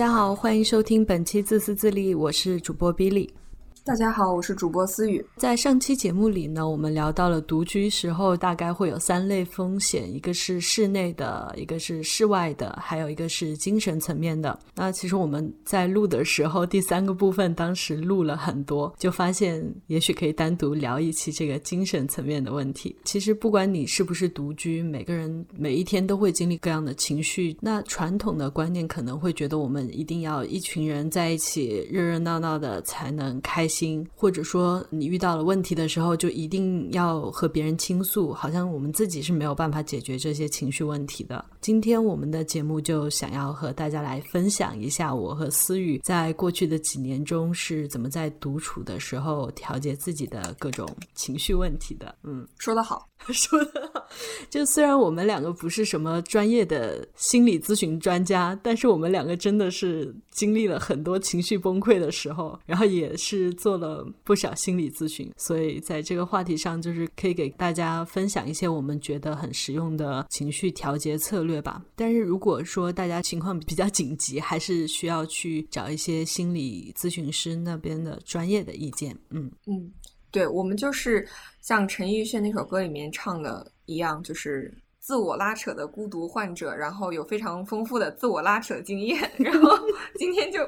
大家好，欢迎收听本期自私自利，我是主播 Billy。大家好，我是主播思雨。在上期节目里呢，我们聊到了独居时候大概会有三类风险，一个是室内的，一个是室外的，还有一个是精神层面的。那其实我们在录的时候，第三个部分当时录了很多，就发现也许可以单独聊一期这个精神层面的问题。其实不管你是不是独居，每个人每一天都会经历各样的情绪。那传统的观念可能会觉得我们一定要一群人在一起热热闹闹的才能开。心，或者说你遇到了问题的时候，就一定要和别人倾诉，好像我们自己是没有办法解决这些情绪问题的。今天我们的节目就想要和大家来分享一下，我和思雨在过去的几年中是怎么在独处的时候调节自己的各种情绪问题的。嗯，说得好，说得好。就虽然我们两个不是什么专业的心理咨询专家，但是我们两个真的是经历了很多情绪崩溃的时候，然后也是。做了不少心理咨询，所以在这个话题上，就是可以给大家分享一些我们觉得很实用的情绪调节策略吧。但是如果说大家情况比较紧急，还是需要去找一些心理咨询师那边的专业的意见。嗯嗯，对，我们就是像陈奕迅那首歌里面唱的一样，就是自我拉扯的孤独患者，然后有非常丰富的自我拉扯经验，然后今天就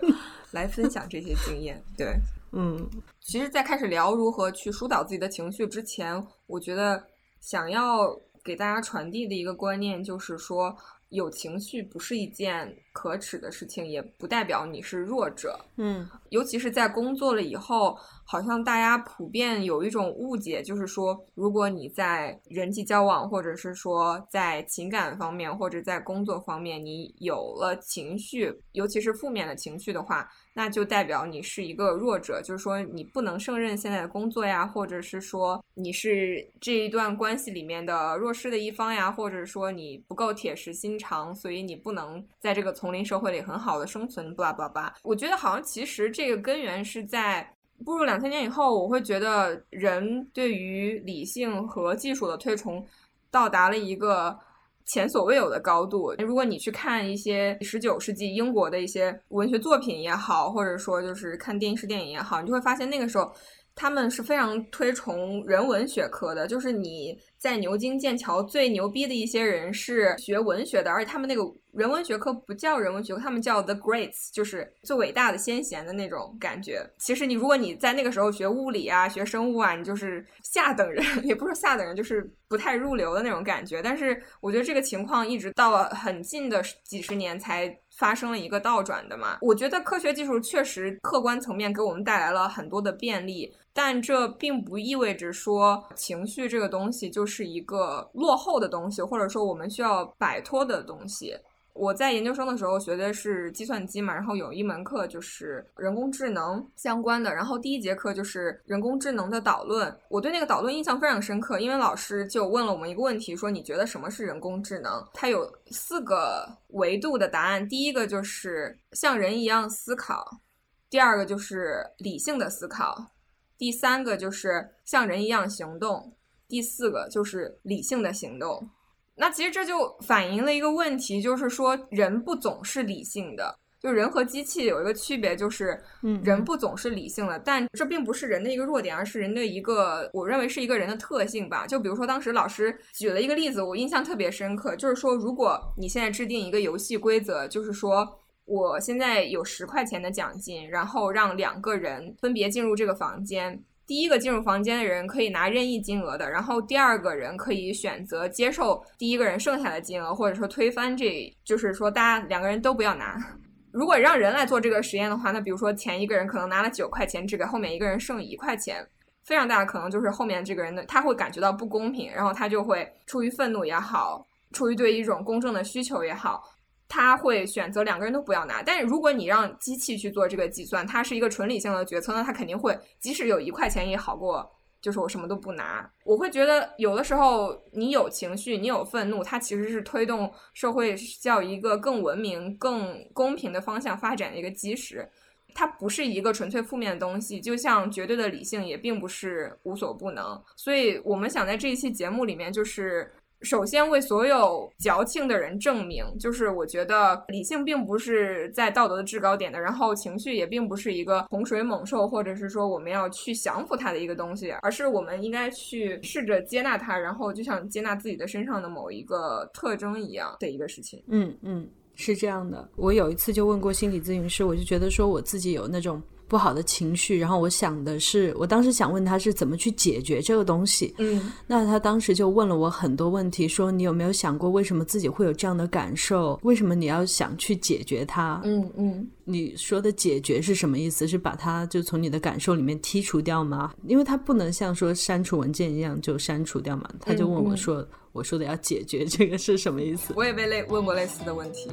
来分享这些经验。对。嗯，其实，在开始聊如何去疏导自己的情绪之前，我觉得想要给大家传递的一个观念就是说，有情绪不是一件可耻的事情，也不代表你是弱者。嗯，尤其是在工作了以后，好像大家普遍有一种误解，就是说，如果你在人际交往，或者是说在情感方面，或者在工作方面，你有了情绪，尤其是负面的情绪的话。那就代表你是一个弱者，就是说你不能胜任现在的工作呀，或者是说你是这一段关系里面的弱势的一方呀，或者说你不够铁石心肠，所以你不能在这个丛林社会里很好的生存。巴拉巴拉，我觉得好像其实这个根源是在步入两千年以后，我会觉得人对于理性和技术的推崇到达了一个。前所未有的高度。如果你去看一些十九世纪英国的一些文学作品也好，或者说就是看电视电影也好，你就会发现那个时候他们是非常推崇人文学科的。就是你在牛津、剑桥最牛逼的一些人是学文学的，而且他们那个。人文学科不叫人文学科，他们叫 the greats，就是最伟大的先贤的那种感觉。其实你如果你在那个时候学物理啊、学生物啊，你就是下等人，也不是下等人，就是不太入流的那种感觉。但是我觉得这个情况一直到了很近的几十年才发生了一个倒转的嘛。我觉得科学技术确实客观层面给我们带来了很多的便利，但这并不意味着说情绪这个东西就是是一个落后的东西，或者说我们需要摆脱的东西。我在研究生的时候学的是计算机嘛，然后有一门课就是人工智能相关的，然后第一节课就是人工智能的导论。我对那个导论印象非常深刻，因为老师就问了我们一个问题，说你觉得什么是人工智能？它有四个维度的答案，第一个就是像人一样思考，第二个就是理性的思考，第三个就是像人一样行动，第四个就是理性的行动。那其实这就反映了一个问题，就是说人不总是理性的，就人和机器有一个区别，就是人不总是理性的，但这并不是人的一个弱点，而是人的一个，我认为是一个人的特性吧。就比如说当时老师举了一个例子，我印象特别深刻，就是说如果你现在制定一个游戏规则，就是说我现在有十块钱的奖金，然后让两个人分别进入这个房间。第一个进入房间的人可以拿任意金额的，然后第二个人可以选择接受第一个人剩下的金额，或者说推翻，这就是说大家两个人都不要拿。如果让人来做这个实验的话，那比如说前一个人可能拿了九块钱，只给后面一个人剩一块钱，非常大的可能就是后面这个人的他会感觉到不公平，然后他就会出于愤怒也好，出于对一种公正的需求也好。他会选择两个人都不要拿，但是如果你让机器去做这个计算，它是一个纯理性的决策，那它肯定会，即使有一块钱也好过，就是我什么都不拿。我会觉得有的时候你有情绪，你有愤怒，它其实是推动社会叫一个更文明、更公平的方向发展的一个基石，它不是一个纯粹负面的东西。就像绝对的理性也并不是无所不能，所以我们想在这一期节目里面就是。首先为所有矫情的人证明，就是我觉得理性并不是在道德的制高点的，然后情绪也并不是一个洪水猛兽，或者是说我们要去降服它的一个东西，而是我们应该去试着接纳它，然后就像接纳自己的身上的某一个特征一样的一个事情。嗯嗯，是这样的。我有一次就问过心理咨询师，我就觉得说我自己有那种。不好的情绪，然后我想的是，我当时想问他是怎么去解决这个东西。嗯，那他当时就问了我很多问题，说你有没有想过为什么自己会有这样的感受？为什么你要想去解决它？嗯嗯，你说的解决是什么意思？是把它就从你的感受里面剔除掉吗？因为它不能像说删除文件一样就删除掉嘛。他就问我说，我说的要解决这个是什么意思？我也被类问过类似的问题。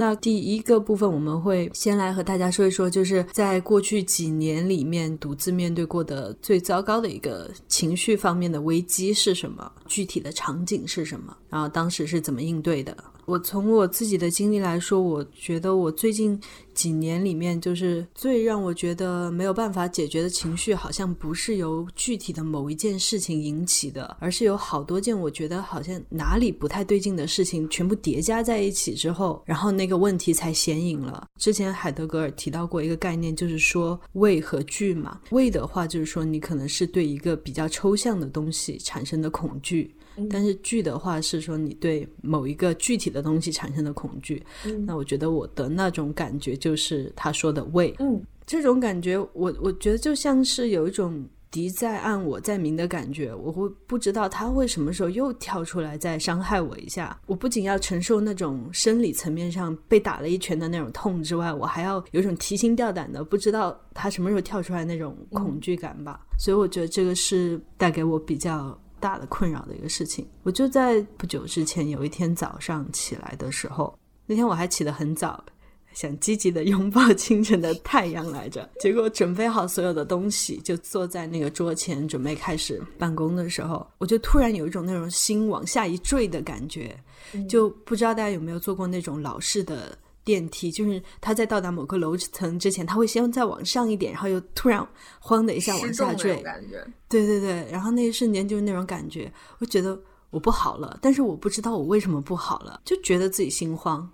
那第一个部分，我们会先来和大家说一说，就是在过去几年里面独自面对过的最糟糕的一个情绪方面的危机是什么，具体的场景是什么，然后当时是怎么应对的。我从我自己的经历来说，我觉得我最近几年里面，就是最让我觉得没有办法解决的情绪，好像不是由具体的某一件事情引起的，而是有好多件我觉得好像哪里不太对劲的事情，全部叠加在一起之后，然后那个问题才显影了。之前海德格尔提到过一个概念，就是说畏和惧嘛。畏的话，就是说你可能是对一个比较抽象的东西产生的恐惧。但是惧的话是说你对某一个具体的东西产生的恐惧，那我觉得我的那种感觉就是他说的畏，嗯，这种感觉我我觉得就像是有一种敌在暗我在明的感觉，我会不知道他会什么时候又跳出来再伤害我一下，我不仅要承受那种生理层面上被打了一拳的那种痛之外，我还要有种提心吊胆的不知道他什么时候跳出来那种恐惧感吧，所以我觉得这个是带给我比较。大的困扰的一个事情，我就在不久之前有一天早上起来的时候，那天我还起得很早，想积极的拥抱清晨的太阳来着。结果准备好所有的东西，就坐在那个桌前准备开始办公的时候，我就突然有一种那种心往下一坠的感觉，就不知道大家有没有做过那种老式的。电梯就是他在到达某个楼层之前，他会先再往上一点，然后又突然慌的一下往下坠，感觉。对对对，然后那一瞬间就是那种感觉，我觉得我不好了，但是我不知道我为什么不好了，就觉得自己心慌。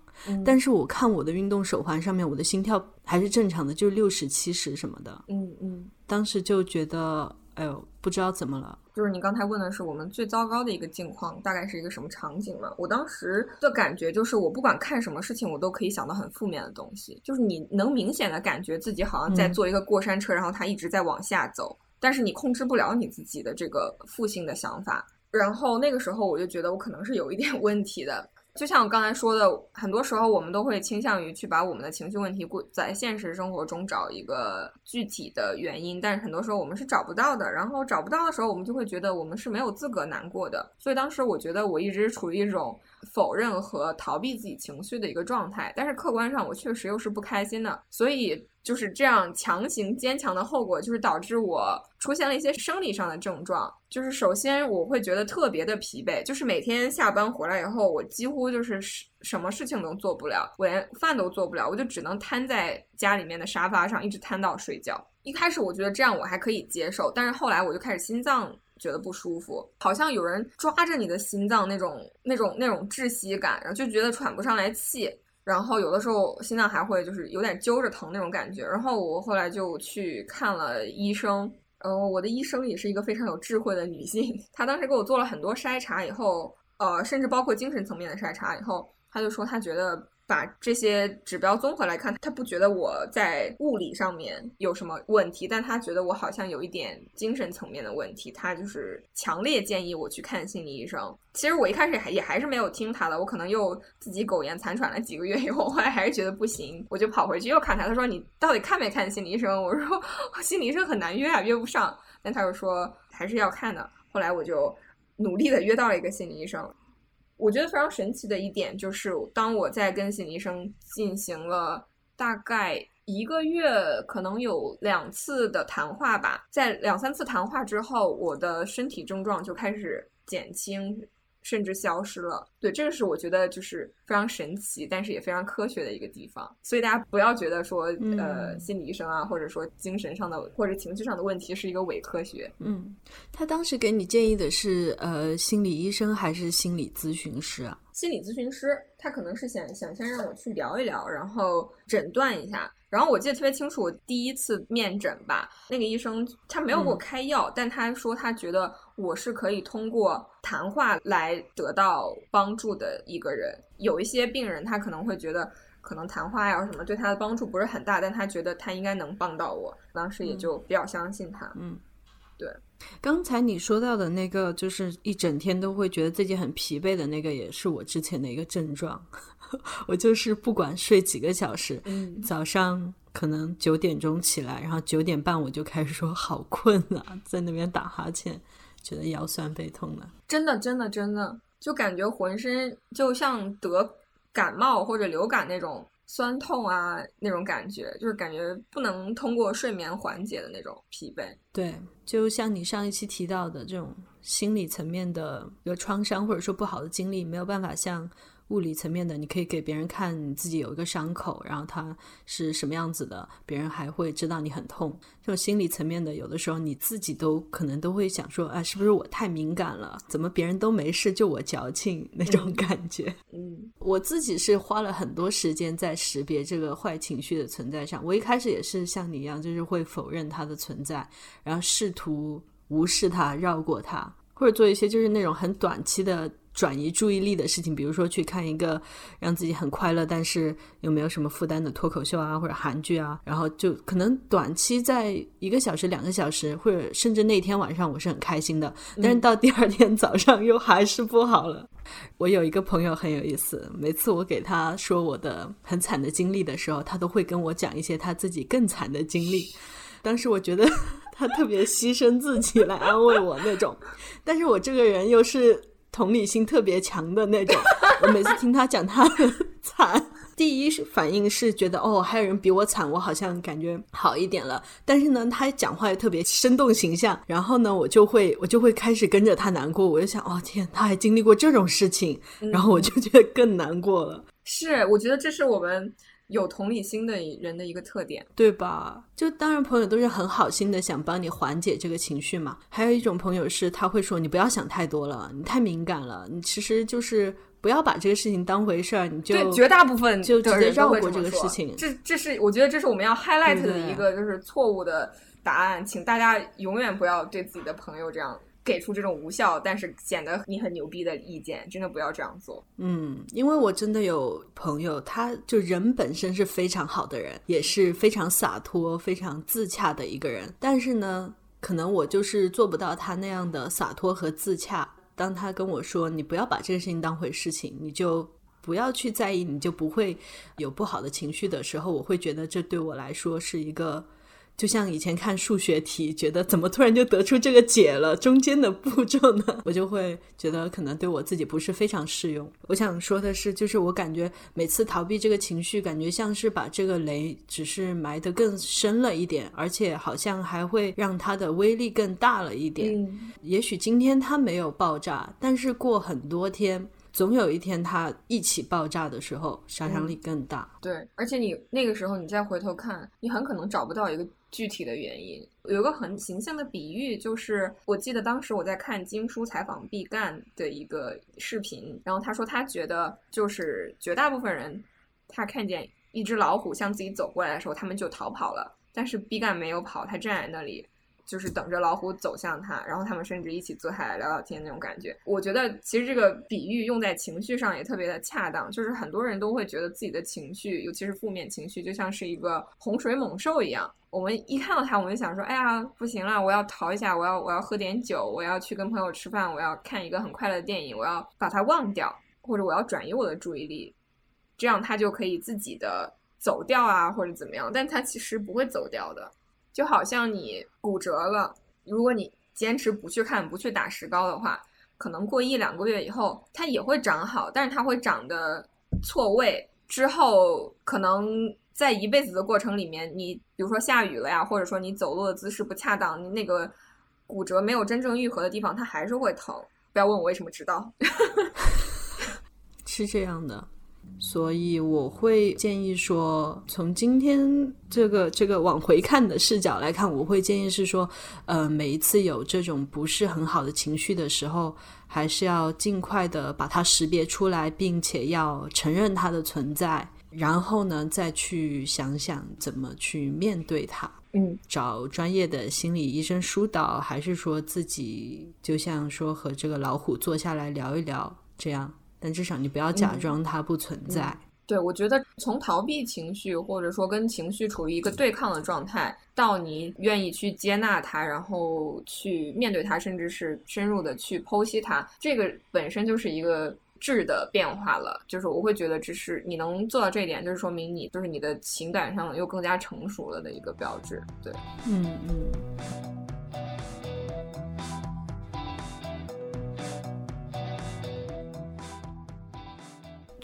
但是我看我的运动手环上面，我的心跳还是正常的，就是六十七十什么的。嗯嗯，当时就觉得。哎呦，不知道怎么了。就是你刚才问的是我们最糟糕的一个境况，大概是一个什么场景嘛？我当时的感觉就是，我不管看什么事情，我都可以想到很负面的东西。就是你能明显的感觉自己好像在坐一个过山车，然后它一直在往下走，但是你控制不了你自己的这个负性的想法。然后那个时候我就觉得我可能是有一点 问题的。就像我刚才说的，很多时候我们都会倾向于去把我们的情绪问题过在现实生活中找一个具体的原因，但是很多时候我们是找不到的。然后找不到的时候，我们就会觉得我们是没有资格难过的。所以当时我觉得我一直处于一种否认和逃避自己情绪的一个状态，但是客观上我确实又是不开心的。所以。就是这样强行坚强的后果，就是导致我出现了一些生理上的症状。就是首先我会觉得特别的疲惫，就是每天下班回来以后，我几乎就是什么事情都做不了，我连饭都做不了，我就只能瘫在家里面的沙发上，一直瘫到睡觉。一开始我觉得这样我还可以接受，但是后来我就开始心脏觉得不舒服，好像有人抓着你的心脏那种那种那种窒息感，然后就觉得喘不上来气。然后有的时候心脏还会就是有点揪着疼那种感觉，然后我后来就去看了医生，然后我的医生也是一个非常有智慧的女性，她当时给我做了很多筛查以后，呃，甚至包括精神层面的筛查以后，她就说她觉得。把这些指标综合来看，他不觉得我在物理上面有什么问题，但他觉得我好像有一点精神层面的问题。他就是强烈建议我去看心理医生。其实我一开始也还是没有听他的，我可能又自己苟延残喘了几个月以后，后来还是觉得不行，我就跑回去又看他。他说你到底看没看心理医生？我说心理医生很难约啊，约不上。但他又说还是要看的。后来我就努力的约到了一个心理医生。我觉得非常神奇的一点就是，当我在跟心理医生进行了大概一个月，可能有两次的谈话吧，在两三次谈话之后，我的身体症状就开始减轻，甚至消失了。对，这个是我觉得就是非常神奇，但是也非常科学的一个地方。所以大家不要觉得说，呃，心理医生啊，或者说精神上的或者情绪上的问题是一个伪科学。嗯，他当时给你建议的是，呃，心理医生还是心理咨询师啊？心理咨询师，他可能是想想先让我去聊一聊，然后诊断一下。然后我记得特别清楚，我第一次面诊吧，那个医生他没有给我开药，但他说他觉得我是可以通过谈话来得到帮助的一个人。有一些病人他可能会觉得，可能谈话呀什么对他的帮助不是很大，但他觉得他应该能帮到我，当时也就比较相信他。嗯，对。刚才你说到的那个，就是一整天都会觉得自己很疲惫的那个，也是我之前的一个症状。我就是不管睡几个小时，嗯，早上可能九点钟起来，然后九点半我就开始说好困啊，在那边打哈欠，觉得腰酸背痛的。真的，真的，真的，就感觉浑身就像得感冒或者流感那种酸痛啊，那种感觉，就是感觉不能通过睡眠缓解的那种疲惫。对，就像你上一期提到的这种心理层面的一个创伤，或者说不好的经历，没有办法像。物理层面的，你可以给别人看你自己有一个伤口，然后它是什么样子的，别人还会知道你很痛。这种心理层面的，有的时候你自己都可能都会想说，啊，是不是我太敏感了？怎么别人都没事，就我矫情那种感觉？嗯，我自己是花了很多时间在识别这个坏情绪的存在上。我一开始也是像你一样，就是会否认它的存在，然后试图无视它、绕过它，或者做一些就是那种很短期的。转移注意力的事情，比如说去看一个让自己很快乐，但是又没有什么负担的脱口秀啊，或者韩剧啊，然后就可能短期在一个小时、两个小时，或者甚至那天晚上我是很开心的，但是到第二天早上又还是不好了。我有一个朋友很有意思，每次我给他说我的很惨的经历的时候，他都会跟我讲一些他自己更惨的经历。当时我觉得 他特别牺牲自己来安慰我那种，但是我这个人又是。同理心特别强的那种，我每次听他讲他很惨，第一反应是觉得哦，还有人比我惨，我好像感觉好一点了。但是呢，他讲话又特别生动形象，然后呢，我就会我就会开始跟着他难过。我就想，哦天，他还经历过这种事情，然后我就觉得更难过了。是，我觉得这是我们。有同理心的人的一个特点，对吧？就当然朋友都是很好心的，想帮你缓解这个情绪嘛。还有一种朋友是他会说你不要想太多了，你太敏感了，你其实就是不要把这个事情当回事儿，你就对绝大部分就直接绕过这个事情。这这是我觉得这是我们要 highlight 的一个就是错误的答案，请大家永远不要对自己的朋友这样。给出这种无效，但是显得你很牛逼的意见，真的不要这样做。嗯，因为我真的有朋友，他就人本身是非常好的人，也是非常洒脱、非常自洽的一个人。但是呢，可能我就是做不到他那样的洒脱和自洽。当他跟我说：“你不要把这个事情当回事情，你就不要去在意，你就不会有不好的情绪”的时候，我会觉得这对我来说是一个。就像以前看数学题，觉得怎么突然就得出这个解了，中间的步骤呢？我就会觉得可能对我自己不是非常适用。我想说的是，就是我感觉每次逃避这个情绪，感觉像是把这个雷只是埋得更深了一点，而且好像还会让它的威力更大了一点。也许今天它没有爆炸，但是过很多天。总有一天，它一起爆炸的时候，杀伤力更大。对，而且你那个时候，你再回头看，你很可能找不到一个具体的原因。有个很形象的比喻，就是我记得当时我在看金叔采访毕赣的一个视频，然后他说他觉得，就是绝大部分人，他看见一只老虎向自己走过来的时候，他们就逃跑了，但是毕赣没有跑，他站在那里。就是等着老虎走向他，然后他们甚至一起坐下来聊聊天那种感觉。我觉得其实这个比喻用在情绪上也特别的恰当。就是很多人都会觉得自己的情绪，尤其是负面情绪，就像是一个洪水猛兽一样。我们一看到它，我们就想说：“哎呀，不行了，我要逃一下，我要我要喝点酒，我要去跟朋友吃饭，我要看一个很快乐的电影，我要把它忘掉，或者我要转移我的注意力，这样它就可以自己的走掉啊，或者怎么样。但它其实不会走掉的。”就好像你骨折了，如果你坚持不去看、不去打石膏的话，可能过一两个月以后，它也会长好，但是它会长得错位。之后可能在一辈子的过程里面，你比如说下雨了呀，或者说你走路的姿势不恰当，你那个骨折没有真正愈合的地方，它还是会疼。不要问我为什么知道。是这样的。所以我会建议说，从今天这个这个往回看的视角来看，我会建议是说，呃，每一次有这种不是很好的情绪的时候，还是要尽快的把它识别出来，并且要承认它的存在，然后呢，再去想想怎么去面对它。嗯，找专业的心理医生疏导，还是说自己就像说和这个老虎坐下来聊一聊，这样。但至少你不要假装它不存在。对，我觉得从逃避情绪，或者说跟情绪处于一个对抗的状态，到你愿意去接纳它，然后去面对它，甚至是深入的去剖析它，这个本身就是一个质的变化了。就是我会觉得，这是你能做到这一点，就是说明你就是你的情感上又更加成熟了的一个标志。对，嗯嗯。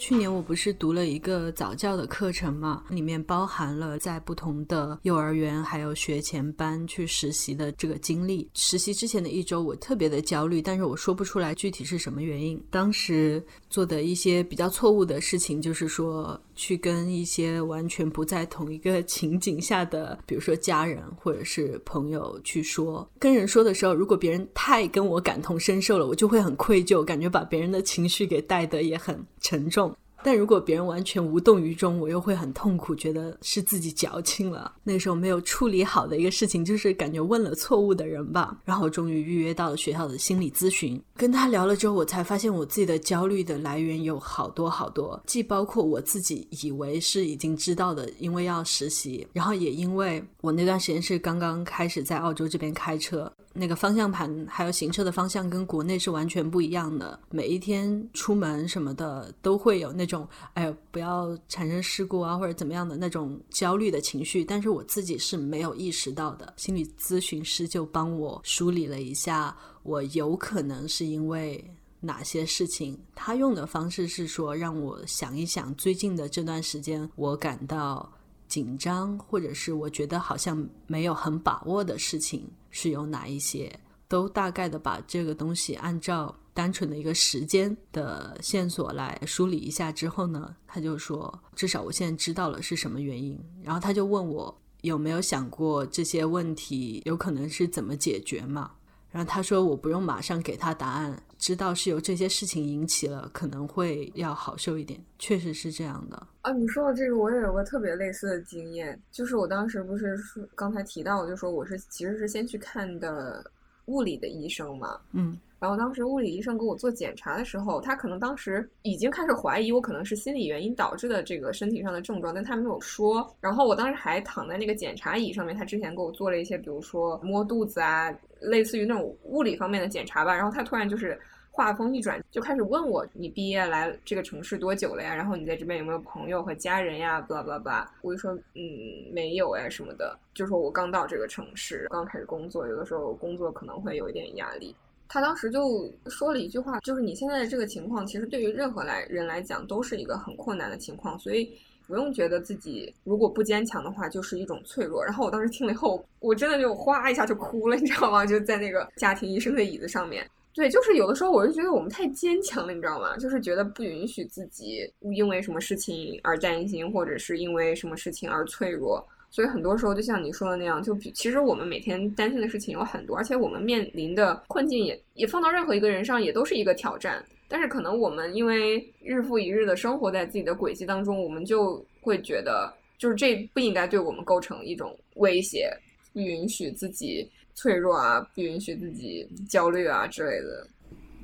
去年我不是读了一个早教的课程嘛，里面包含了在不同的幼儿园还有学前班去实习的这个经历。实习之前的一周，我特别的焦虑，但是我说不出来具体是什么原因。当时做的一些比较错误的事情，就是说去跟一些完全不在同一个情景下的，比如说家人或者是朋友去说。跟人说的时候，如果别人太跟我感同身受了，我就会很愧疚，感觉把别人的情绪给带得也很沉重。但如果别人完全无动于衷，我又会很痛苦，觉得是自己矫情了。那个时候没有处理好的一个事情，就是感觉问了错误的人吧。然后终于预约到了学校的心理咨询，跟他聊了之后，我才发现我自己的焦虑的来源有好多好多，既包括我自己以为是已经知道的，因为要实习，然后也因为我那段时间是刚刚开始在澳洲这边开车。那个方向盘还有行车的方向跟国内是完全不一样的。每一天出门什么的都会有那种，哎，不要产生事故啊，或者怎么样的那种焦虑的情绪。但是我自己是没有意识到的。心理咨询师就帮我梳理了一下，我有可能是因为哪些事情。他用的方式是说，让我想一想最近的这段时间，我感到。紧张，或者是我觉得好像没有很把握的事情是有哪一些？都大概的把这个东西按照单纯的一个时间的线索来梳理一下之后呢，他就说，至少我现在知道了是什么原因。然后他就问我有没有想过这些问题有可能是怎么解决嘛？然后他说我不用马上给他答案。知道是由这些事情引起了，可能会要好受一点，确实是这样的啊。你说的这个，我也有个特别类似的经验，就是我当时不是说刚才提到，就说我是其实是先去看的物理的医生嘛，嗯。然后当时物理医生给我做检查的时候，他可能当时已经开始怀疑我可能是心理原因导致的这个身体上的症状，但他没有说。然后我当时还躺在那个检查椅上面，他之前给我做了一些，比如说摸肚子啊，类似于那种物理方面的检查吧。然后他突然就是话锋一转，就开始问我：“你毕业来这个城市多久了呀？然后你在这边有没有朋友和家人呀？”巴拉巴拉巴拉。我就说：“嗯，没有呀什么的。”就说我刚到这个城市，刚开始工作，有的时候工作可能会有一点压力。他当时就说了一句话，就是你现在的这个情况，其实对于任何来人来讲都是一个很困难的情况，所以不用觉得自己如果不坚强的话，就是一种脆弱。然后我当时听了以后，我真的就哗一下就哭了，你知道吗？就在那个家庭医生的椅子上面。对，就是有的时候我就觉得我们太坚强了，你知道吗？就是觉得不允许自己因为什么事情而担心，或者是因为什么事情而脆弱。所以很多时候，就像你说的那样，就其实我们每天担心的事情有很多，而且我们面临的困境也也放到任何一个人上也都是一个挑战。但是可能我们因为日复一日的生活在自己的轨迹当中，我们就会觉得，就是这不应该对我们构成一种威胁，不允许自己脆弱啊，不允许自己焦虑啊之类的，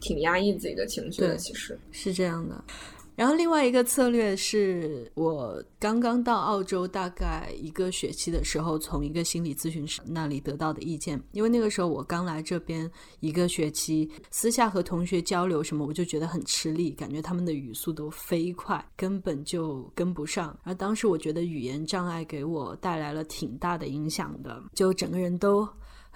挺压抑自己的情绪的。其实是这样的。然后另外一个策略是我刚刚到澳洲大概一个学期的时候，从一个心理咨询师那里得到的意见。因为那个时候我刚来这边一个学期，私下和同学交流什么，我就觉得很吃力，感觉他们的语速都飞快，根本就跟不上。而当时我觉得语言障碍给我带来了挺大的影响的，就整个人都。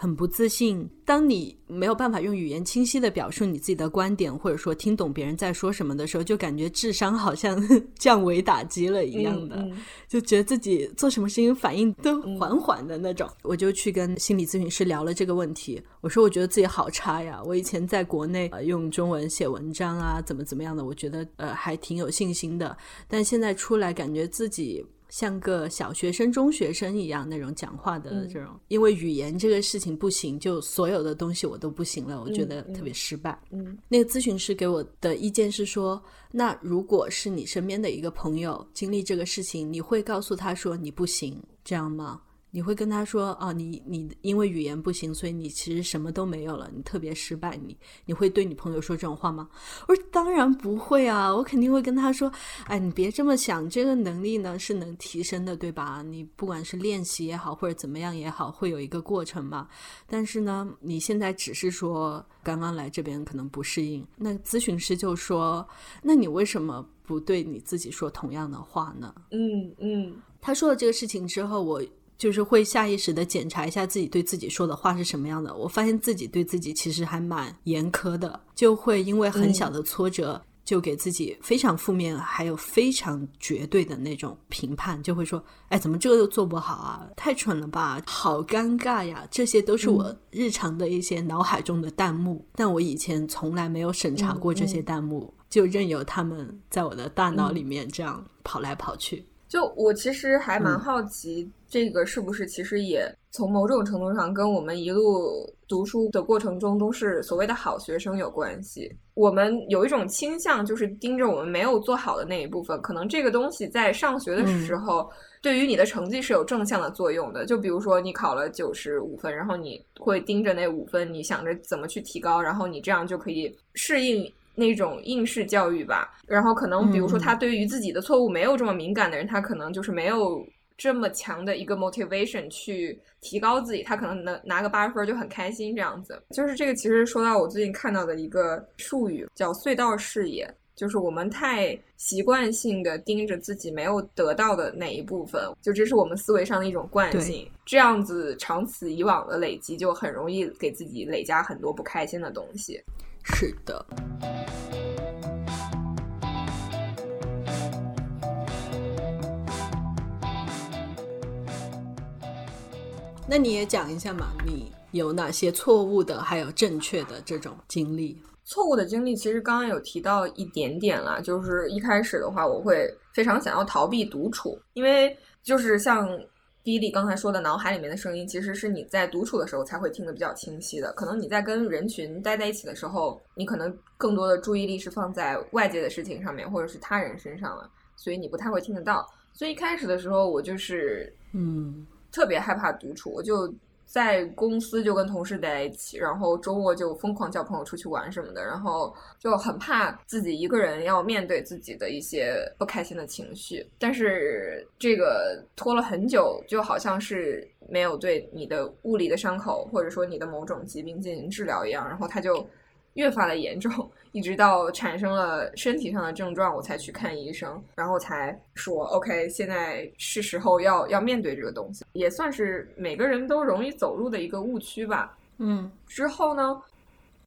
很不自信。当你没有办法用语言清晰的表述你自己的观点，或者说听懂别人在说什么的时候，就感觉智商好像 降维打击了一样的，就觉得自己做什么事情反应都缓缓的那种。我就去跟心理咨询师聊了这个问题，我说我觉得自己好差呀，我以前在国内呃用中文写文章啊，怎么怎么样的，我觉得呃还挺有信心的，但现在出来感觉自己。像个小学生、中学生一样那种讲话的这种，因为语言这个事情不行，就所有的东西我都不行了，我觉得特别失败。嗯，那个咨询师给我的意见是说，那如果是你身边的一个朋友经历这个事情，你会告诉他说你不行，这样吗？你会跟他说啊，你你因为语言不行，所以你其实什么都没有了，你特别失败。你你会对你朋友说这种话吗？我说当然不会啊，我肯定会跟他说，哎，你别这么想，这个能力呢是能提升的，对吧？你不管是练习也好，或者怎么样也好，会有一个过程嘛。但是呢，你现在只是说刚刚来这边可能不适应。那咨询师就说，那你为什么不对你自己说同样的话呢？嗯嗯，他说了这个事情之后，我。就是会下意识的检查一下自己对自己说的话是什么样的。我发现自己对自己其实还蛮严苛的，就会因为很小的挫折就给自己非常负面，还有非常绝对的那种评判，就会说：“哎，怎么这个都做不好啊？太蠢了吧，好尴尬呀！”这些都是我日常的一些脑海中的弹幕，但我以前从来没有审查过这些弹幕，就任由他们在我的大脑里面这样跑来跑去。就我其实还蛮好奇，这个是不是其实也从某种程度上跟我们一路读书的过程中都是所谓的好学生有关系？我们有一种倾向，就是盯着我们没有做好的那一部分。可能这个东西在上学的时候，对于你的成绩是有正向的作用的。就比如说你考了九十五分，然后你会盯着那五分，你想着怎么去提高，然后你这样就可以适应。那种应试教育吧，然后可能比如说他对于自己的错误没有这么敏感的人，他可能就是没有这么强的一个 motivation 去提高自己，他可能能拿个八十分就很开心这样子。就是这个其实说到我最近看到的一个术语叫隧道视野，就是我们太习惯性的盯着自己没有得到的哪一部分，就这是我们思维上的一种惯性。这样子长此以往的累积，就很容易给自己累加很多不开心的东西。是的。那你也讲一下嘛，你有哪些错误的，还有正确的这种经历？错误的经历其实刚刚有提到一点点啦，就是一开始的话，我会非常想要逃避独处，因为就是像。比利刚才说的脑海里面的声音，其实是你在独处的时候才会听得比较清晰的。可能你在跟人群待在一起的时候，你可能更多的注意力是放在外界的事情上面，或者是他人身上了，所以你不太会听得到。所以一开始的时候，我就是嗯，特别害怕独处，我就。在公司就跟同事待在一起，然后周末就疯狂叫朋友出去玩什么的，然后就很怕自己一个人要面对自己的一些不开心的情绪。但是这个拖了很久，就好像是没有对你的物理的伤口或者说你的某种疾病进行治疗一样，然后他就。越发的严重，一直到产生了身体上的症状，我才去看医生，然后才说 OK，现在是时候要要面对这个东西，也算是每个人都容易走入的一个误区吧。嗯，之后呢，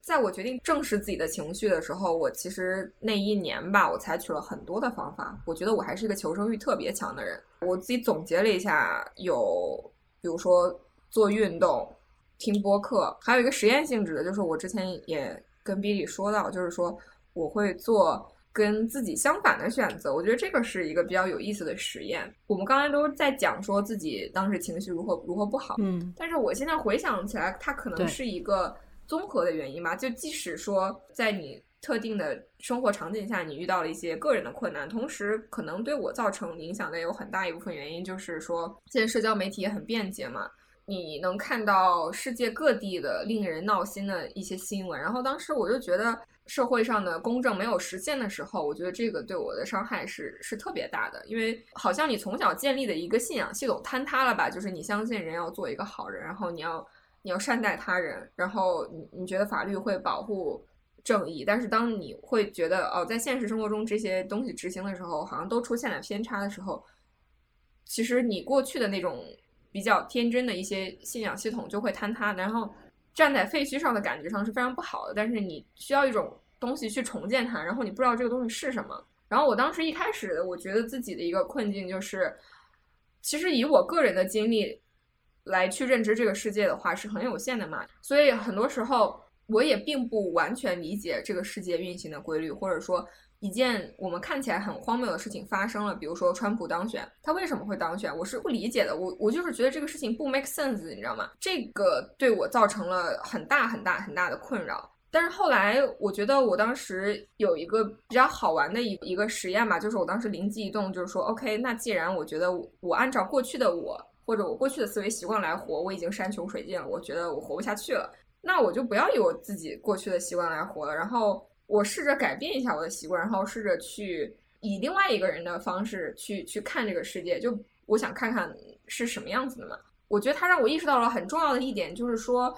在我决定正视自己的情绪的时候，我其实那一年吧，我采取了很多的方法。我觉得我还是一个求生欲特别强的人。我自己总结了一下，有比如说做运动、听播客，还有一个实验性质的，就是我之前也。跟比利说到，就是说我会做跟自己相反的选择。我觉得这个是一个比较有意思的实验。我们刚才都在讲说自己当时情绪如何如何不好，嗯，但是我现在回想起来，它可能是一个综合的原因吧。就即使说在你特定的生活场景下，你遇到了一些个人的困难，同时可能对我造成影响的有很大一部分原因，就是说现在社交媒体也很便捷嘛。你能看到世界各地的令人闹心的一些新闻，然后当时我就觉得社会上的公正没有实现的时候，我觉得这个对我的伤害是是特别大的，因为好像你从小建立的一个信仰系统坍塌了吧，就是你相信人要做一个好人，然后你要你要善待他人，然后你你觉得法律会保护正义，但是当你会觉得哦，在现实生活中这些东西执行的时候，好像都出现了偏差的时候，其实你过去的那种。比较天真的一些信仰系统就会坍塌，然后站在废墟上的感觉上是非常不好的。但是你需要一种东西去重建它，然后你不知道这个东西是什么。然后我当时一开始，我觉得自己的一个困境就是，其实以我个人的经历来去认知这个世界的话是很有限的嘛，所以很多时候我也并不完全理解这个世界运行的规律，或者说。一件我们看起来很荒谬的事情发生了，比如说川普当选，他为什么会当选？我是不理解的。我我就是觉得这个事情不 make sense，你知道吗？这个对我造成了很大很大很大的困扰。但是后来我觉得我当时有一个比较好玩的一一个实验吧，就是我当时灵机一动，就是说，OK，那既然我觉得我按照过去的我或者我过去的思维习惯来活，我已经山穷水尽了，我觉得我活不下去了，那我就不要以我自己过去的习惯来活了，然后。我试着改变一下我的习惯，然后试着去以另外一个人的方式去去看这个世界，就我想看看是什么样子的嘛。我觉得他让我意识到了很重要的一点，就是说，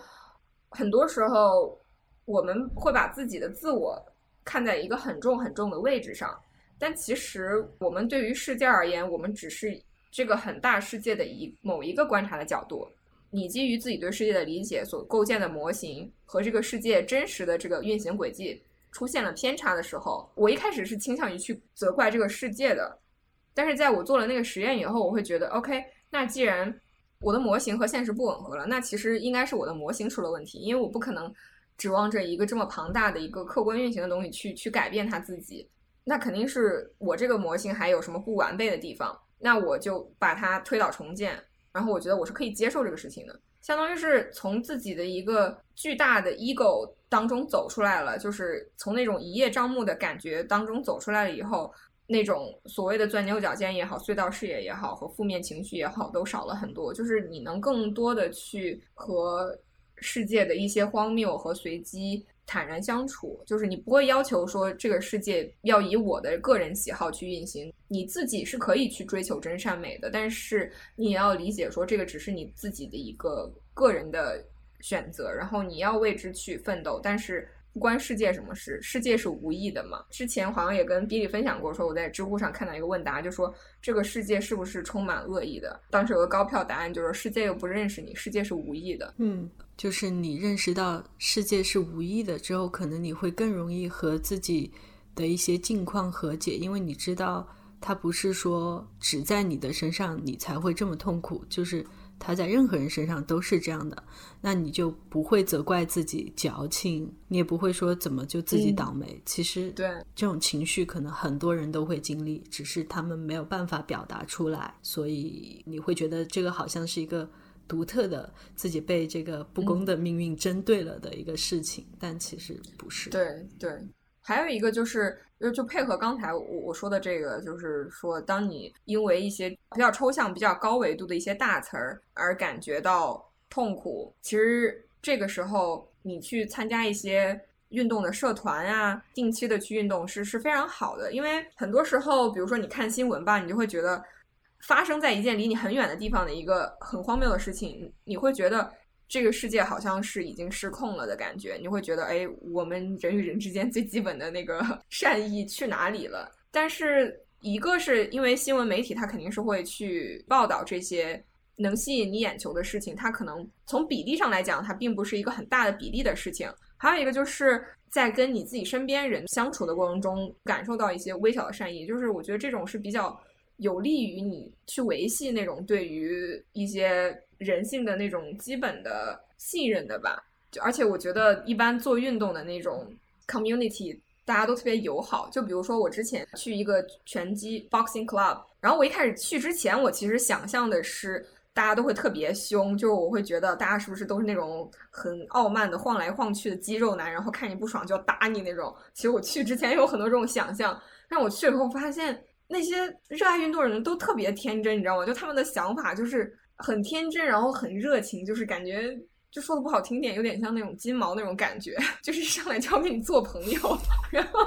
很多时候我们会把自己的自我看在一个很重很重的位置上，但其实我们对于世界而言，我们只是这个很大世界的一某一个观察的角度。你基于自己对世界的理解所构建的模型和这个世界真实的这个运行轨迹。出现了偏差的时候，我一开始是倾向于去责怪这个世界的，但是在我做了那个实验以后，我会觉得，OK，那既然我的模型和现实不吻合了，那其实应该是我的模型出了问题，因为我不可能指望着一个这么庞大的一个客观运行的东西去去改变它自己，那肯定是我这个模型还有什么不完备的地方，那我就把它推倒重建，然后我觉得我是可以接受这个事情的。相当于是从自己的一个巨大的 ego 当中走出来了，就是从那种一叶障目的感觉当中走出来了以后，那种所谓的钻牛角尖也好，隧道视野也好，和负面情绪也好，都少了很多。就是你能更多的去和世界的一些荒谬和随机。坦然相处，就是你不会要求说这个世界要以我的个人喜好去运行，你自己是可以去追求真善美的，但是你也要理解说这个只是你自己的一个个人的选择，然后你要为之去奋斗，但是。不关世界什么事，世界是无意的嘛。之前好像也跟比利分享过，说我在知乎上看到一个问答，就说这个世界是不是充满恶意的？当时有个高票答案就是世界又不认识你，世界是无意的。嗯，就是你认识到世界是无意的之后，可能你会更容易和自己的一些境况和解，因为你知道它不是说只在你的身上你才会这么痛苦，就是。它在任何人身上都是这样的，那你就不会责怪自己矫情，你也不会说怎么就自己倒霉。其实，对这种情绪，可能很多人都会经历，只是他们没有办法表达出来，所以你会觉得这个好像是一个独特的自己被这个不公的命运针对了的一个事情，但其实不是。对对。还有一个就是，就就配合刚才我我说的这个，就是说，当你因为一些比较抽象、比较高维度的一些大词儿而感觉到痛苦，其实这个时候你去参加一些运动的社团啊，定期的去运动是是非常好的，因为很多时候，比如说你看新闻吧，你就会觉得发生在一件离你很远的地方的一个很荒谬的事情，你会觉得。这个世界好像是已经失控了的感觉，你会觉得，哎，我们人与人之间最基本的那个 善意去哪里了？但是，一个是因为新闻媒体，它肯定是会去报道这些能吸引你眼球的事情，它可能从比例上来讲，它并不是一个很大的比例的事情。还有一个就是在跟你自己身边人相处的过程中，感受到一些微小的善意，就是我觉得这种是比较有利于你去维系那种对于一些。人性的那种基本的信任的吧，就而且我觉得一般做运动的那种 community 大家都特别友好。就比如说我之前去一个拳击 boxing club，然后我一开始去之前，我其实想象的是大家都会特别凶，就是我会觉得大家是不是都是那种很傲慢的晃来晃去的肌肉男，然后看你不爽就要打你那种。其实我去之前有很多这种想象，但我去了以后发现那些热爱运动的人都特别天真，你知道吗？就他们的想法就是。很天真，然后很热情，就是感觉就说的不好听点，有点像那种金毛那种感觉，就是上来就要跟你做朋友。然后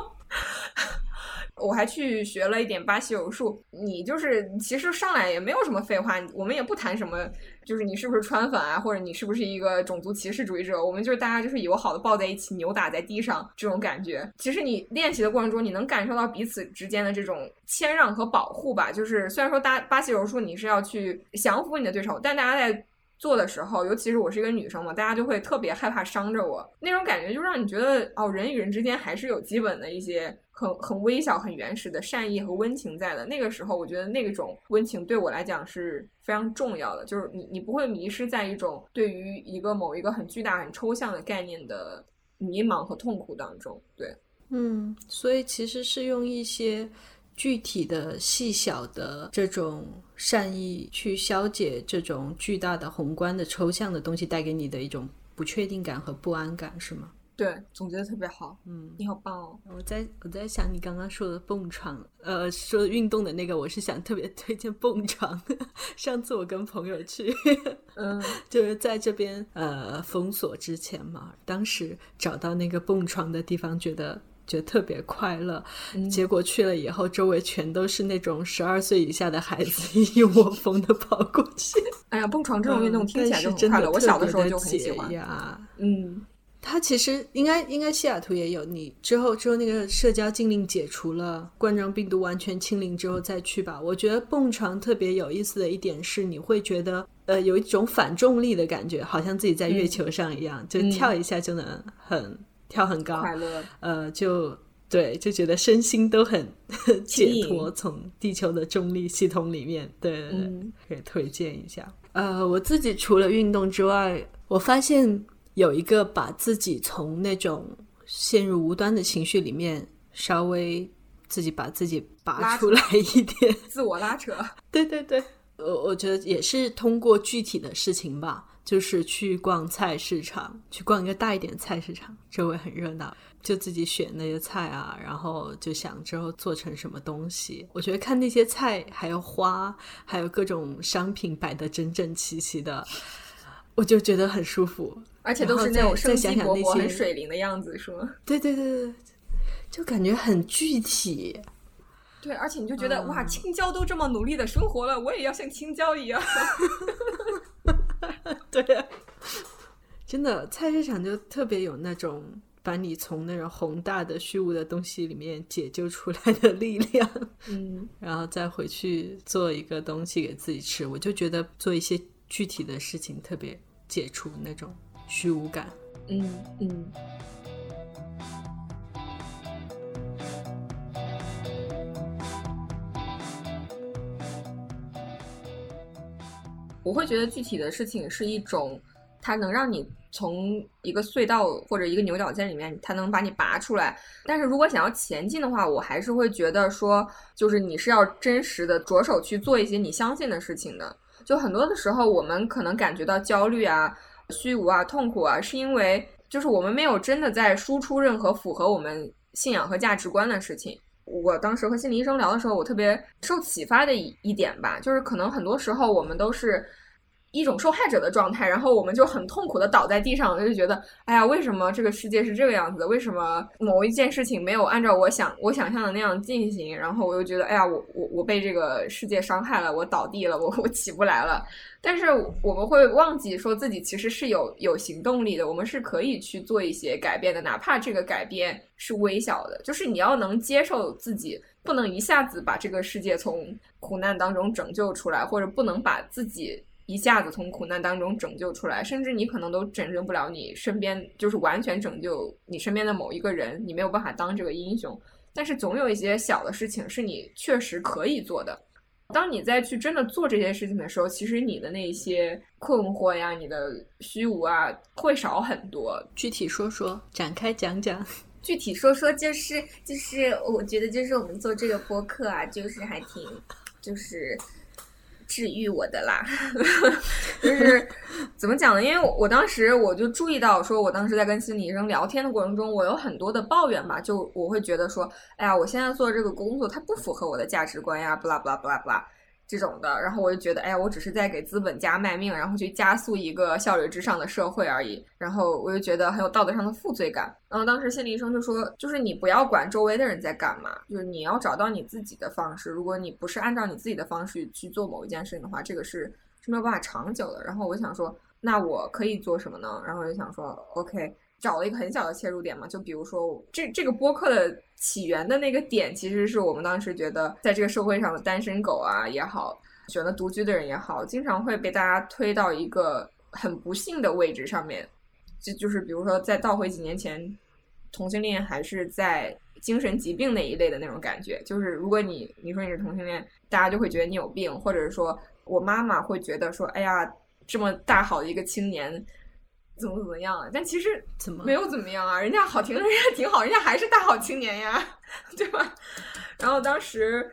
我还去学了一点巴西柔术。你就是其实上来也没有什么废话，我们也不谈什么，就是你是不是川粉啊，或者你是不是一个种族歧视主义者。我们就是大家就是友好的抱在一起，扭打在地上这种感觉。其实你练习的过程中，你能感受到彼此之间的这种谦让和保护吧。就是虽然说大巴西柔术你是要去降服你的对手，但大家在。做的时候，尤其是我是一个女生嘛，大家就会特别害怕伤着我，那种感觉就让你觉得哦，人与人之间还是有基本的一些很很微小、很原始的善意和温情在的。那个时候，我觉得那种温情对我来讲是非常重要的，就是你你不会迷失在一种对于一个某一个很巨大、很抽象的概念的迷茫和痛苦当中。对，嗯，所以其实是用一些。具体的、细小的这种善意，去消解这种巨大的、宏观的、抽象的东西带给你的一种不确定感和不安感，是吗？对，总结的特别好。嗯，你好棒哦！我在我在想你刚刚说的蹦床，呃，说运动的那个，我是想特别推荐蹦床。上次我跟朋友去，嗯，就是在这边呃封锁之前嘛，当时找到那个蹦床的地方，觉得。觉得特别快乐，结果去了以后，周围全都是那种十二岁以下的孩子，一窝蜂的跑过去。哎呀，蹦床这种运动听起来就很快乐，我小的时候就很喜欢呀。嗯，它其实应该应该西雅图也有。你之后之后那个社交禁令解除了，冠状病毒完全清零之后再去吧。我觉得蹦床特别有意思的一点是，你会觉得呃有一种反重力的感觉，好像自己在月球上一样，就跳一下就能很。跳很高，快乐，呃，就对，就觉得身心都很 解脱，从地球的重力系统里面，对对对，可以推荐一下。呃，我自己除了运动之外，我发现有一个把自己从那种陷入无端的情绪里面，稍微自己把自己拔出来一点，自我拉扯。对对对，我我觉得也是通过具体的事情吧。就是去逛菜市场，去逛一个大一点菜市场，周围很热闹，就自己选那些菜啊，然后就想之后做成什么东西。我觉得看那些菜，还有花，还有各种商品摆的整整齐齐的，我就觉得很舒服，而且都是那种生机勃勃、很水灵的样子，是吗？对对对对，就感觉很具体。对，而且你就觉得哇，青椒都这么努力的生活了，我也要像青椒一样。对，真的菜市场就特别有那种把你从那种宏大的虚无的东西里面解救出来的力量。嗯，然后再回去做一个东西给自己吃，我就觉得做一些具体的事情特别解除那种虚无感。嗯嗯。我会觉得具体的事情是一种，它能让你从一个隧道或者一个牛角尖里面，它能把你拔出来。但是如果想要前进的话，我还是会觉得说，就是你是要真实的着手去做一些你相信的事情的。就很多的时候，我们可能感觉到焦虑啊、虚无啊、痛苦啊，是因为就是我们没有真的在输出任何符合我们信仰和价值观的事情。我当时和心理医生聊的时候，我特别受启发的一一点吧，就是可能很多时候我们都是。一种受害者的状态，然后我们就很痛苦的倒在地上，就觉得，哎呀，为什么这个世界是这个样子？为什么某一件事情没有按照我想我想象的那样进行？然后我又觉得，哎呀，我我我被这个世界伤害了，我倒地了，我我起不来了。但是我们会忘记说自己其实是有有行动力的，我们是可以去做一些改变的，哪怕这个改变是微小的。就是你要能接受自己不能一下子把这个世界从苦难当中拯救出来，或者不能把自己。一下子从苦难当中拯救出来，甚至你可能都拯救不了你身边，就是完全拯救你身边的某一个人，你没有办法当这个英雄。但是总有一些小的事情是你确实可以做的。当你再去真的做这些事情的时候，其实你的那些困惑呀、你的虚无啊，会少很多。具体说说，展开讲讲。具体说说，就是就是，我觉得就是我们做这个播客啊，就是还挺，就是。治愈我的啦，就是怎么讲呢？因为我当时我就注意到，说我当时在跟心理医生聊天的过程中，我有很多的抱怨吧，就我会觉得说，哎呀，我现在做这个工作它不符合我的价值观呀，不啦不啦不啦不啦。这种的，然后我就觉得，哎呀，我只是在给资本家卖命，然后去加速一个效率至上的社会而已。然后我就觉得很有道德上的负罪感。然后当时心理医生就说，就是你不要管周围的人在干嘛，就是你要找到你自己的方式。如果你不是按照你自己的方式去做某一件事情的话，这个是是没有办法长久的。然后我想说，那我可以做什么呢？然后我就想说，OK。找了一个很小的切入点嘛，就比如说这这个播客的起源的那个点，其实是我们当时觉得，在这个社会上的单身狗啊也好，选择独居的人也好，经常会被大家推到一个很不幸的位置上面。就就是比如说，再倒回几年前，同性恋还是在精神疾病那一类的那种感觉。就是如果你你说你是同性恋，大家就会觉得你有病，或者说我妈妈会觉得说，哎呀，这么大好的一个青年。怎么怎么样了？但其实怎么没有怎么样啊？人家好听，人家挺好，人家还是大好青年呀，对吧？然后当时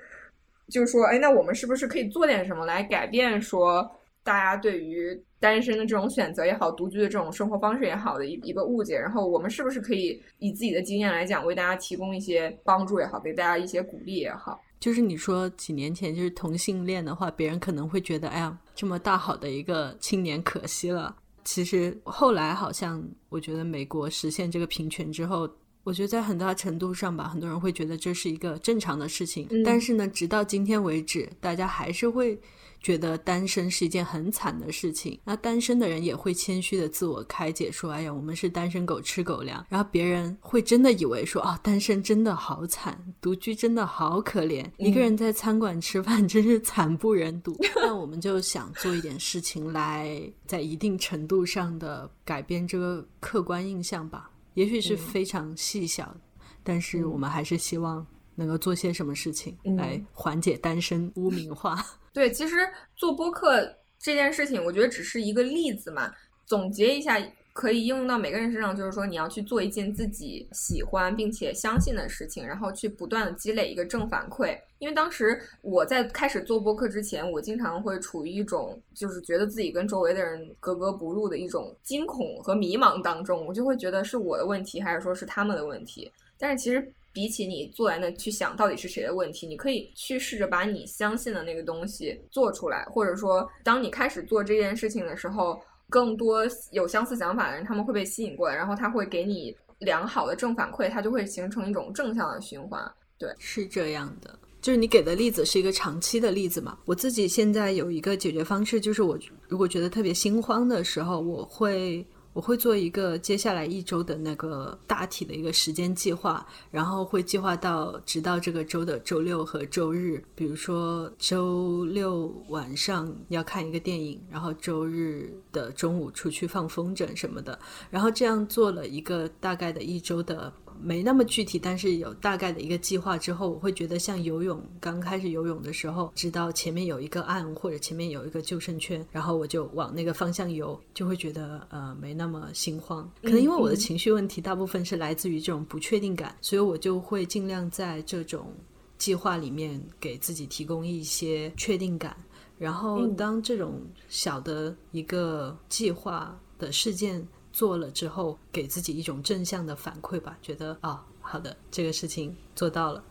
就说：“哎，那我们是不是可以做点什么来改变说大家对于单身的这种选择也好，独居的这种生活方式也好的一一个误解？然后我们是不是可以以自己的经验来讲，为大家提供一些帮助也好，给大家一些鼓励也好？就是你说几年前就是同性恋的话，别人可能会觉得，哎呀，这么大好的一个青年可惜了。”其实后来好像，我觉得美国实现这个平权之后，我觉得在很大程度上吧，很多人会觉得这是一个正常的事情。但是呢，直到今天为止，大家还是会。觉得单身是一件很惨的事情，那单身的人也会谦虚的自我开解说：“哎呀，我们是单身狗吃狗粮。”然后别人会真的以为说：“哦，单身真的好惨，独居真的好可怜，一个人在餐馆吃饭真是惨不忍睹。”那我们就想做一点事情来，在一定程度上的改变这个客观印象吧，也许是非常细小，但是我们还是希望能够做些什么事情来缓解单身污名化。对，其实做播客这件事情，我觉得只是一个例子嘛。总结一下，可以应用到每个人身上，就是说你要去做一件自己喜欢并且相信的事情，然后去不断的积累一个正反馈。因为当时我在开始做播客之前，我经常会处于一种就是觉得自己跟周围的人格格不入的一种惊恐和迷茫当中，我就会觉得是我的问题，还是说是他们的问题？但是其实。比起你坐在那去想到底是谁的问题，你可以去试着把你相信的那个东西做出来，或者说，当你开始做这件事情的时候，更多有相似想法的人他们会被吸引过来，然后他会给你良好的正反馈，它就会形成一种正向的循环。对，是这样的。就是你给的例子是一个长期的例子嘛？我自己现在有一个解决方式，就是我如果觉得特别心慌的时候，我会。我会做一个接下来一周的那个大体的一个时间计划，然后会计划到直到这个周的周六和周日。比如说周六晚上要看一个电影，然后周日的中午出去放风筝什么的。然后这样做了一个大概的一周的。没那么具体，但是有大概的一个计划之后，我会觉得像游泳，刚开始游泳的时候，知道前面有一个岸或者前面有一个救生圈，然后我就往那个方向游，就会觉得呃没那么心慌。可能因为我的情绪问题大部分是来自于这种不确定感，所以我就会尽量在这种计划里面给自己提供一些确定感。然后当这种小的一个计划的事件。做了之后，给自己一种正向的反馈吧，觉得啊，好的，这个事情做到了，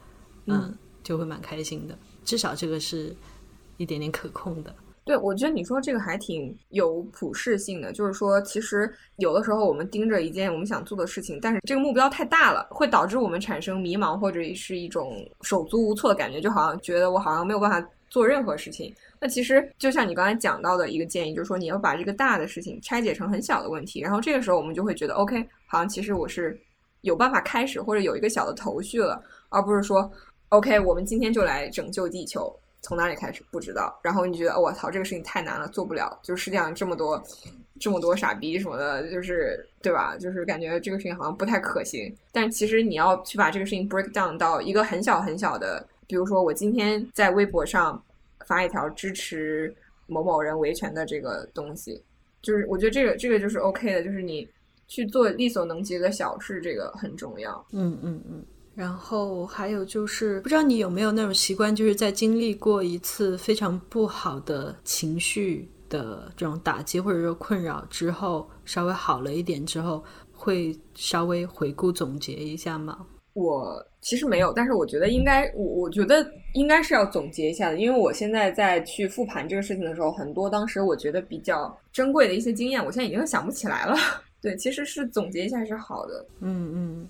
嗯，就会蛮开心的。至少这个是一点点可控的。对，我觉得你说这个还挺有普适性的，就是说，其实有的时候我们盯着一件我们想做的事情，但是这个目标太大了，会导致我们产生迷茫或者是一种手足无措的感觉，就好像觉得我好像没有办法。做任何事情，那其实就像你刚才讲到的一个建议，就是说你要把这个大的事情拆解成很小的问题，然后这个时候我们就会觉得，OK，好像其实我是有办法开始或者有一个小的头绪了，而不是说，OK，我们今天就来拯救地球，从哪里开始不知道，然后你觉得，我操，这个事情太难了，做不了，就世界上这么多这么多傻逼什么的，就是对吧？就是感觉这个事情好像不太可行，但其实你要去把这个事情 break down 到一个很小很小的。比如说，我今天在微博上发一条支持某某人维权的这个东西，就是我觉得这个这个就是 OK 的，就是你去做力所能及的小事，这个很重要。嗯嗯嗯。然后还有就是，不知道你有没有那种习惯，就是在经历过一次非常不好的情绪的这种打击或者说困扰之后，稍微好了一点之后，会稍微回顾总结一下吗？我其实没有，但是我觉得应该，我我觉得应该是要总结一下的，因为我现在在去复盘这个事情的时候，很多当时我觉得比较珍贵的一些经验，我现在已经想不起来了。对，其实是总结一下是好的。嗯嗯，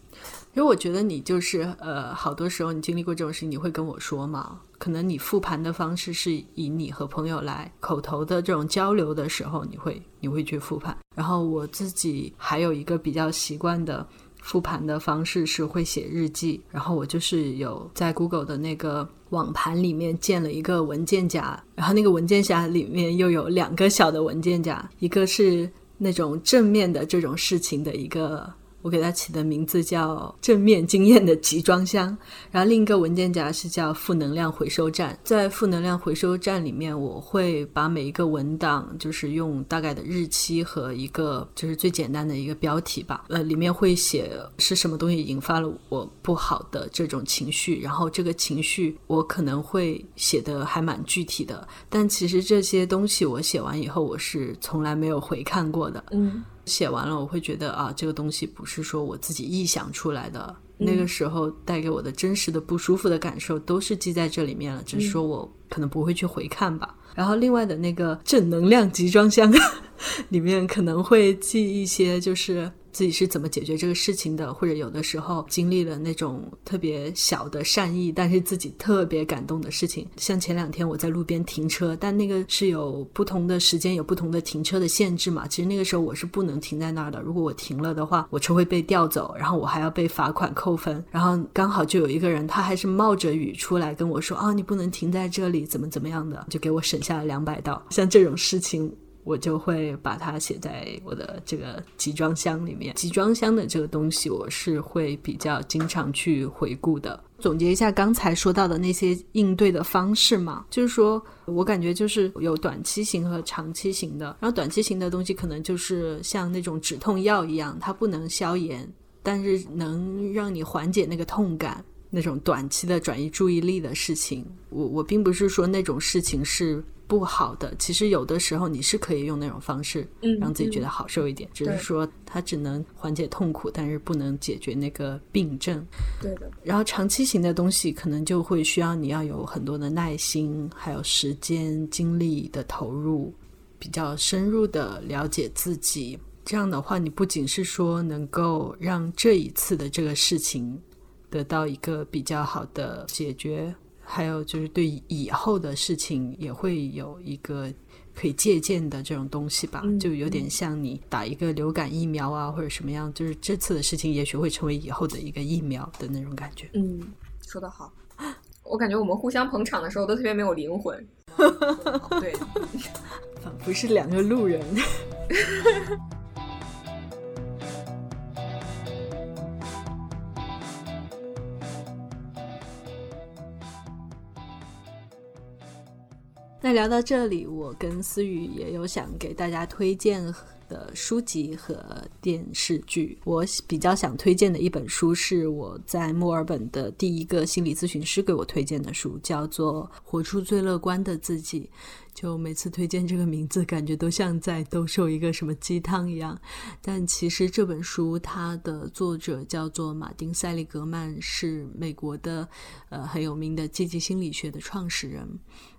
因为我觉得你就是呃，好多时候你经历过这种事情，你会跟我说嘛。可能你复盘的方式是以你和朋友来口头的这种交流的时候，你会你会去复盘。然后我自己还有一个比较习惯的复盘的方式是会写日记。然后我就是有在 Google 的那个网盘里面建了一个文件夹，然后那个文件夹里面又有两个小的文件夹，一个是。那种正面的这种事情的一个。我给它起的名字叫“正面经验的集装箱”，然后另一个文件夹是叫“负能量回收站”。在负能量回收站里面，我会把每一个文档，就是用大概的日期和一个就是最简单的一个标题吧，呃，里面会写是什么东西引发了我不好的这种情绪，然后这个情绪我可能会写的还蛮具体的，但其实这些东西我写完以后，我是从来没有回看过的。嗯。写完了，我会觉得啊，这个东西不是说我自己臆想出来的，那个时候带给我的真实的不舒服的感受都是记在这里面了，只是说我可能不会去回看吧。然后另外的那个正能量集装箱 里面可能会记一些，就是。自己是怎么解决这个事情的，或者有的时候经历了那种特别小的善意，但是自己特别感动的事情。像前两天我在路边停车，但那个是有不同的时间，有不同的停车的限制嘛。其实那个时候我是不能停在那儿的，如果我停了的话，我车会被调走，然后我还要被罚款扣分。然后刚好就有一个人，他还是冒着雨出来跟我说啊，你不能停在这里，怎么怎么样的，就给我省下了两百刀。像这种事情。我就会把它写在我的这个集装箱里面。集装箱的这个东西，我是会比较经常去回顾的。总结一下刚才说到的那些应对的方式嘛，就是说我感觉就是有短期型和长期型的。然后短期型的东西可能就是像那种止痛药一样，它不能消炎，但是能让你缓解那个痛感，那种短期的转移注意力的事情。我我并不是说那种事情是。不好的，其实有的时候你是可以用那种方式，让自己觉得好受一点。只是说它只能缓解痛苦，但是不能解决那个病症。对的。然后长期型的东西，可能就会需要你要有很多的耐心，还有时间、精力的投入，比较深入的了解自己。这样的话，你不仅是说能够让这一次的这个事情得到一个比较好的解决。还有就是对以后的事情也会有一个可以借鉴的这种东西吧，就有点像你打一个流感疫苗啊，或者什么样，就是这次的事情也许会成为以后的一个疫苗的那种感觉。嗯，说得好，我感觉我们互相捧场的时候都特别没有灵魂。对，仿佛是两个路人。那聊到这里，我跟思雨也有想给大家推荐的书籍和电视剧。我比较想推荐的一本书是我在墨尔本的第一个心理咨询师给我推荐的书，叫做《活出最乐观的自己》。就每次推荐这个名字，感觉都像在兜售一个什么鸡汤一样。但其实这本书它的作者叫做马丁·塞利格曼，是美国的呃很有名的积极心理学的创始人。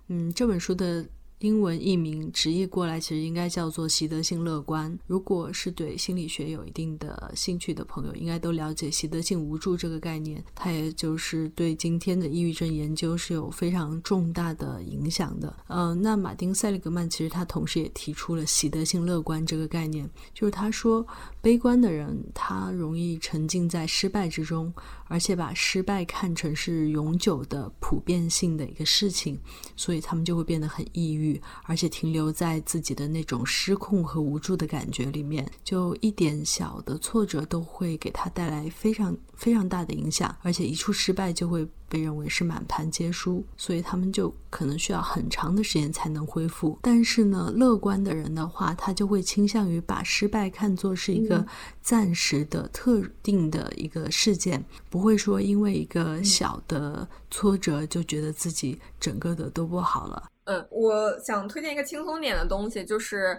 嗯，这本书的。英文译名直译过来，其实应该叫做习得性乐观。如果是对心理学有一定的兴趣的朋友，应该都了解习得性无助这个概念。它也就是对今天的抑郁症研究是有非常重大的影响的。嗯，那马丁·塞利格曼其实他同时也提出了习得性乐观这个概念，就是他说，悲观的人他容易沉浸在失败之中。而且把失败看成是永久的普遍性的一个事情，所以他们就会变得很抑郁，而且停留在自己的那种失控和无助的感觉里面，就一点小的挫折都会给他带来非常非常大的影响，而且一出失败就会。被认为是满盘皆输，所以他们就可能需要很长的时间才能恢复。但是呢，乐观的人的话，他就会倾向于把失败看作是一个暂时的、特定的一个事件，不会说因为一个小的挫折就觉得自己整个的都不好了。嗯，我想推荐一个轻松点的东西，就是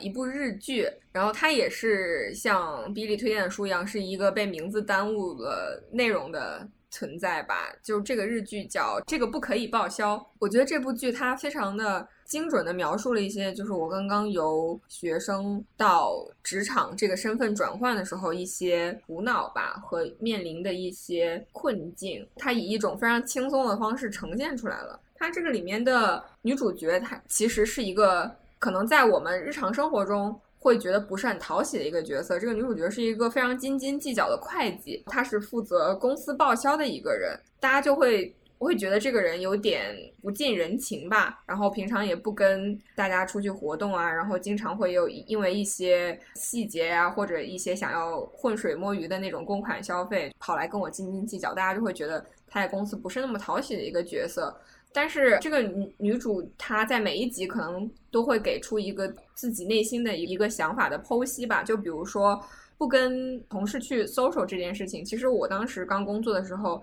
一部日剧，然后它也是像 Billy 推荐的书一样，是一个被名字耽误了内容的。存在吧，就这个日剧叫《这个不可以报销》。我觉得这部剧它非常的精准的描述了一些，就是我刚刚由学生到职场这个身份转换的时候一些苦恼吧和面临的一些困境。它以一种非常轻松的方式呈现出来了。它这个里面的女主角，她其实是一个可能在我们日常生活中。会觉得不是很讨喜的一个角色。这个女主角是一个非常斤斤计较的会计，她是负责公司报销的一个人。大家就会会觉得这个人有点不近人情吧，然后平常也不跟大家出去活动啊，然后经常会有因为一些细节呀，或者一些想要浑水摸鱼的那种公款消费，跑来跟我斤斤计较。大家就会觉得他在公司不是那么讨喜的一个角色。但是这个女女主她在每一集可能都会给出一个自己内心的一个想法的剖析吧，就比如说不跟同事去 social 这件事情，其实我当时刚工作的时候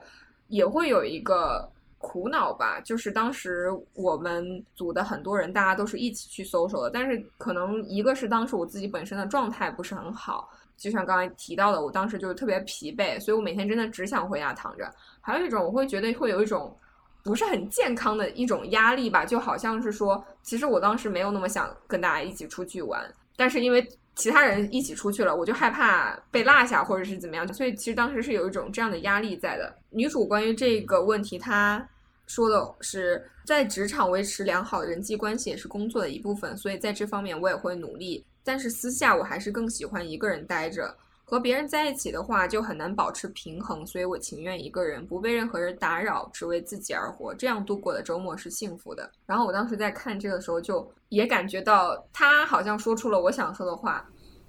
也会有一个苦恼吧，就是当时我们组的很多人大家都是一起去 social 的，但是可能一个是当时我自己本身的状态不是很好，就像刚才提到的，我当时就是特别疲惫，所以我每天真的只想回家躺着。还有一种我会觉得会有一种。不是很健康的一种压力吧，就好像是说，其实我当时没有那么想跟大家一起出去玩，但是因为其他人一起出去了，我就害怕被落下或者是怎么样，所以其实当时是有一种这样的压力在的。女主关于这个问题，她说的是，在职场维持良好人际关系也是工作的一部分，所以在这方面我也会努力，但是私下我还是更喜欢一个人待着。和别人在一起的话，就很难保持平衡，所以我情愿一个人，不被任何人打扰，只为自己而活，这样度过的周末是幸福的。然后我当时在看这个的时候，就也感觉到他好像说出了我想说的话，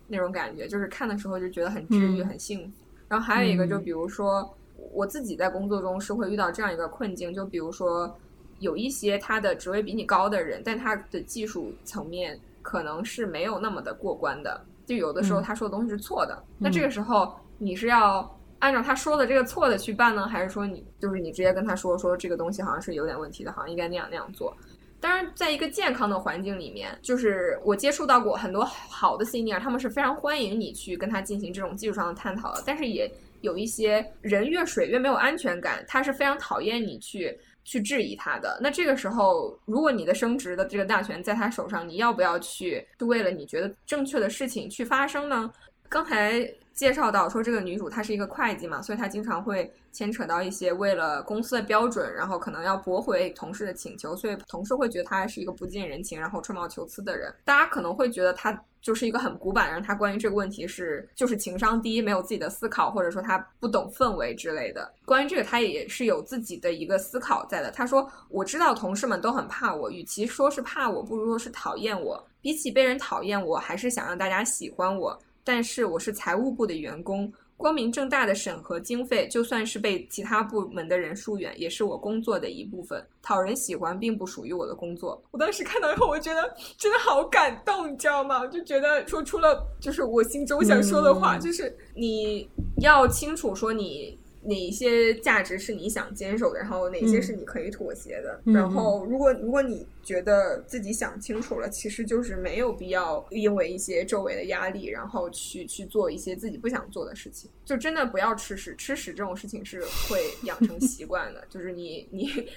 那种感觉，就是看的时候就觉得很治愈、很幸福。然后还有一个，就比如说我自己在工作中是会遇到这样一个困境，就比如说有一些他的职位比你高的人，但他的技术层面可能是没有那么的过关的。就有的时候他说的东西是错的，那这个时候你是要按照他说的这个错的去办呢，还是说你就是你直接跟他说说这个东西好像是有点问题的，好像应该那样那样做？当然，在一个健康的环境里面，就是我接触到过很多好的 senior，他们是非常欢迎你去跟他进行这种技术上的探讨的。但是也有一些人越水越没有安全感，他是非常讨厌你去。去质疑他的，那这个时候，如果你的升职的这个大权在他手上，你要不要去为了你觉得正确的事情去发声呢？刚才介绍到说这个女主她是一个会计嘛，所以她经常会牵扯到一些为了公司的标准，然后可能要驳回同事的请求，所以同事会觉得她是一个不近人情，然后吹毛求疵的人。大家可能会觉得她。就是一个很古板，人他关于这个问题是就是情商低，没有自己的思考，或者说他不懂氛围之类的。关于这个，他也是有自己的一个思考在的。他说：“我知道同事们都很怕我，与其说是怕我，不如说是讨厌我。比起被人讨厌，我还是想让大家喜欢我。但是我是财务部的员工。”光明正大的审核经费，就算是被其他部门的人疏远，也是我工作的一部分。讨人喜欢并不属于我的工作。我当时看到以后，我觉得真的好感动，你知道吗？就觉得说出了就是我心中想说的话，就是你要清楚说你。哪些价值是你想坚守的，然后哪些是你可以妥协的？然后，如果如果你觉得自己想清楚了，其实就是没有必要因为一些周围的压力，然后去去做一些自己不想做的事情。就真的不要吃屎，吃屎这种事情是会养成习惯的。就是你你，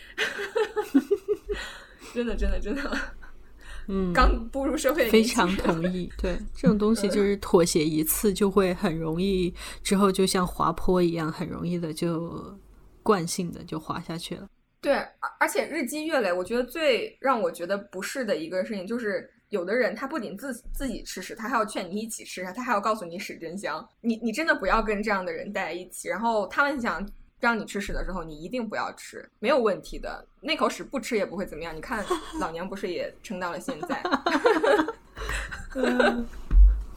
真的真的真的。嗯，刚步入社会，非常同意。对，这种东西就是妥协一次，就会很容易，之后就像滑坡一样，很容易的就惯性的就滑下去了。对，而而且日积月累，我觉得最让我觉得不适的一个事情就是，有的人他不仅自自己吃屎，他还要劝你一起吃，他还要告诉你屎真香。你你真的不要跟这样的人待在一起。然后他们想。让你吃屎的时候，你一定不要吃，没有问题的。那口屎不吃也不会怎么样。你看，老娘不是也撑到了现在？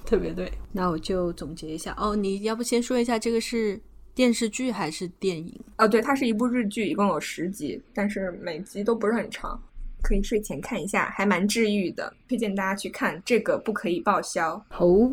特别对。那我就总结一下哦，你要不先说一下这个是电视剧还是电影？哦，对，它是一部日剧，一共有十集，但是每集都不是很长，可以睡前看一下，还蛮治愈的，推荐大家去看。这个不可以报销。哦，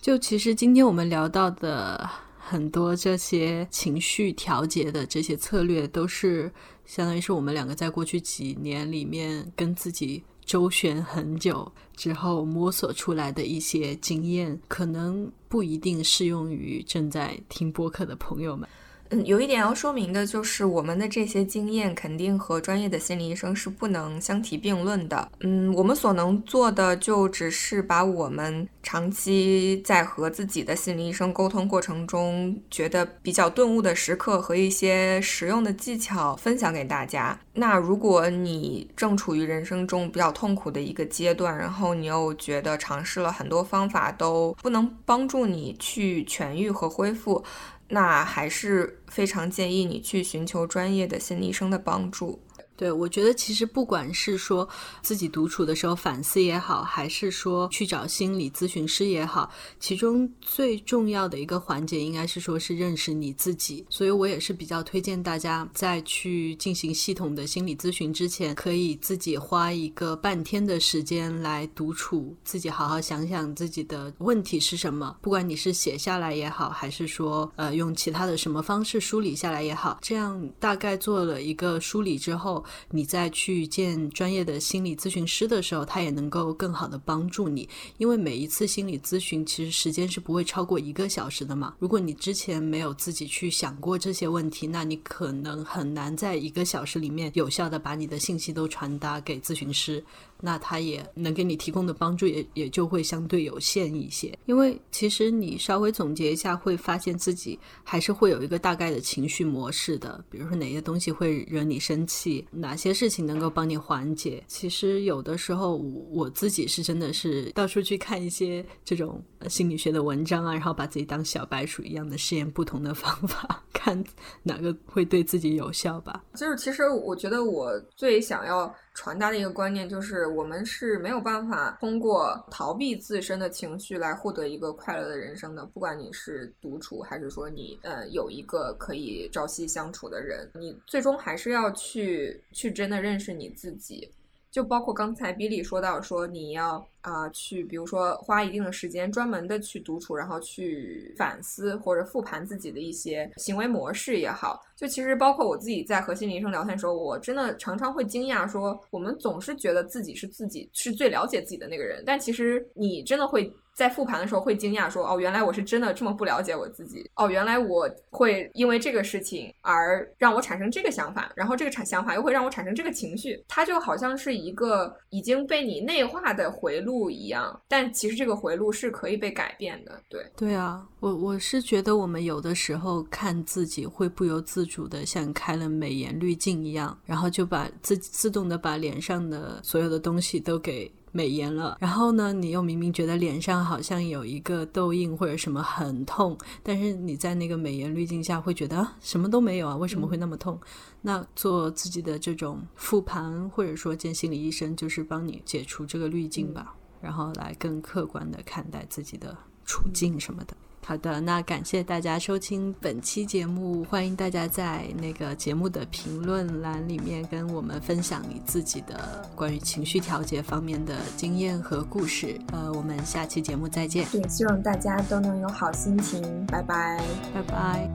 就其实今天我们聊到的。很多这些情绪调节的这些策略，都是相当于是我们两个在过去几年里面跟自己周旋很久之后摸索出来的一些经验，可能不一定适用于正在听播客的朋友们。嗯，有一点要说明的就是，我们的这些经验肯定和专业的心理医生是不能相提并论的。嗯，我们所能做的就只是把我们长期在和自己的心理医生沟通过程中觉得比较顿悟的时刻和一些实用的技巧分享给大家。那如果你正处于人生中比较痛苦的一个阶段，然后你又觉得尝试了很多方法都不能帮助你去痊愈和恢复。那还是非常建议你去寻求专业的心理医生的帮助。对，我觉得其实不管是说自己独处的时候反思也好，还是说去找心理咨询师也好，其中最重要的一个环节应该是说是认识你自己。所以我也是比较推荐大家在去进行系统的心理咨询之前，可以自己花一个半天的时间来独处，自己好好想想自己的问题是什么。不管你是写下来也好，还是说呃用其他的什么方式梳理下来也好，这样大概做了一个梳理之后。你再去见专业的心理咨询师的时候，他也能够更好的帮助你。因为每一次心理咨询其实时间是不会超过一个小时的嘛。如果你之前没有自己去想过这些问题，那你可能很难在一个小时里面有效的把你的信息都传达给咨询师。那他也能给你提供的帮助也也就会相对有限一些，因为其实你稍微总结一下，会发现自己还是会有一个大概的情绪模式的。比如说哪些东西会惹你生气，哪些事情能够帮你缓解。其实有的时候我我自己是真的是到处去看一些这种心理学的文章啊，然后把自己当小白鼠一样的试验不同的方法，看哪个会对自己有效吧。就是其实我觉得我最想要。传达的一个观念就是，我们是没有办法通过逃避自身的情绪来获得一个快乐的人生的。不管你是独处，还是说你呃有一个可以朝夕相处的人，你最终还是要去去真的认识你自己。就包括刚才比利说到说你要。啊，去比如说花一定的时间，专门的去独处，然后去反思或者复盘自己的一些行为模式也好。就其实包括我自己在和心理医生聊天的时候，我真的常常会惊讶，说我们总是觉得自己是自己是最了解自己的那个人，但其实你真的会在复盘的时候会惊讶，说哦，原来我是真的这么不了解我自己。哦，原来我会因为这个事情而让我产生这个想法，然后这个产想法又会让我产生这个情绪，它就好像是一个已经被你内化的回路。一样，但其实这个回路是可以被改变的。对，对啊，我我是觉得我们有的时候看自己会不由自主的像开了美颜滤镜一样，然后就把自自动的把脸上的所有的东西都给美颜了。然后呢，你又明明觉得脸上好像有一个痘印或者什么很痛，但是你在那个美颜滤镜下会觉得什么都没有啊，为什么会那么痛？那做自己的这种复盘，或者说见心理医生，就是帮你解除这个滤镜吧。然后来更客观的看待自己的处境什么的。好的，那感谢大家收听本期节目，欢迎大家在那个节目的评论栏里面跟我们分享你自己的关于情绪调节方面的经验和故事。呃，我们下期节目再见。也，希望大家都能有好心情。拜拜，拜拜。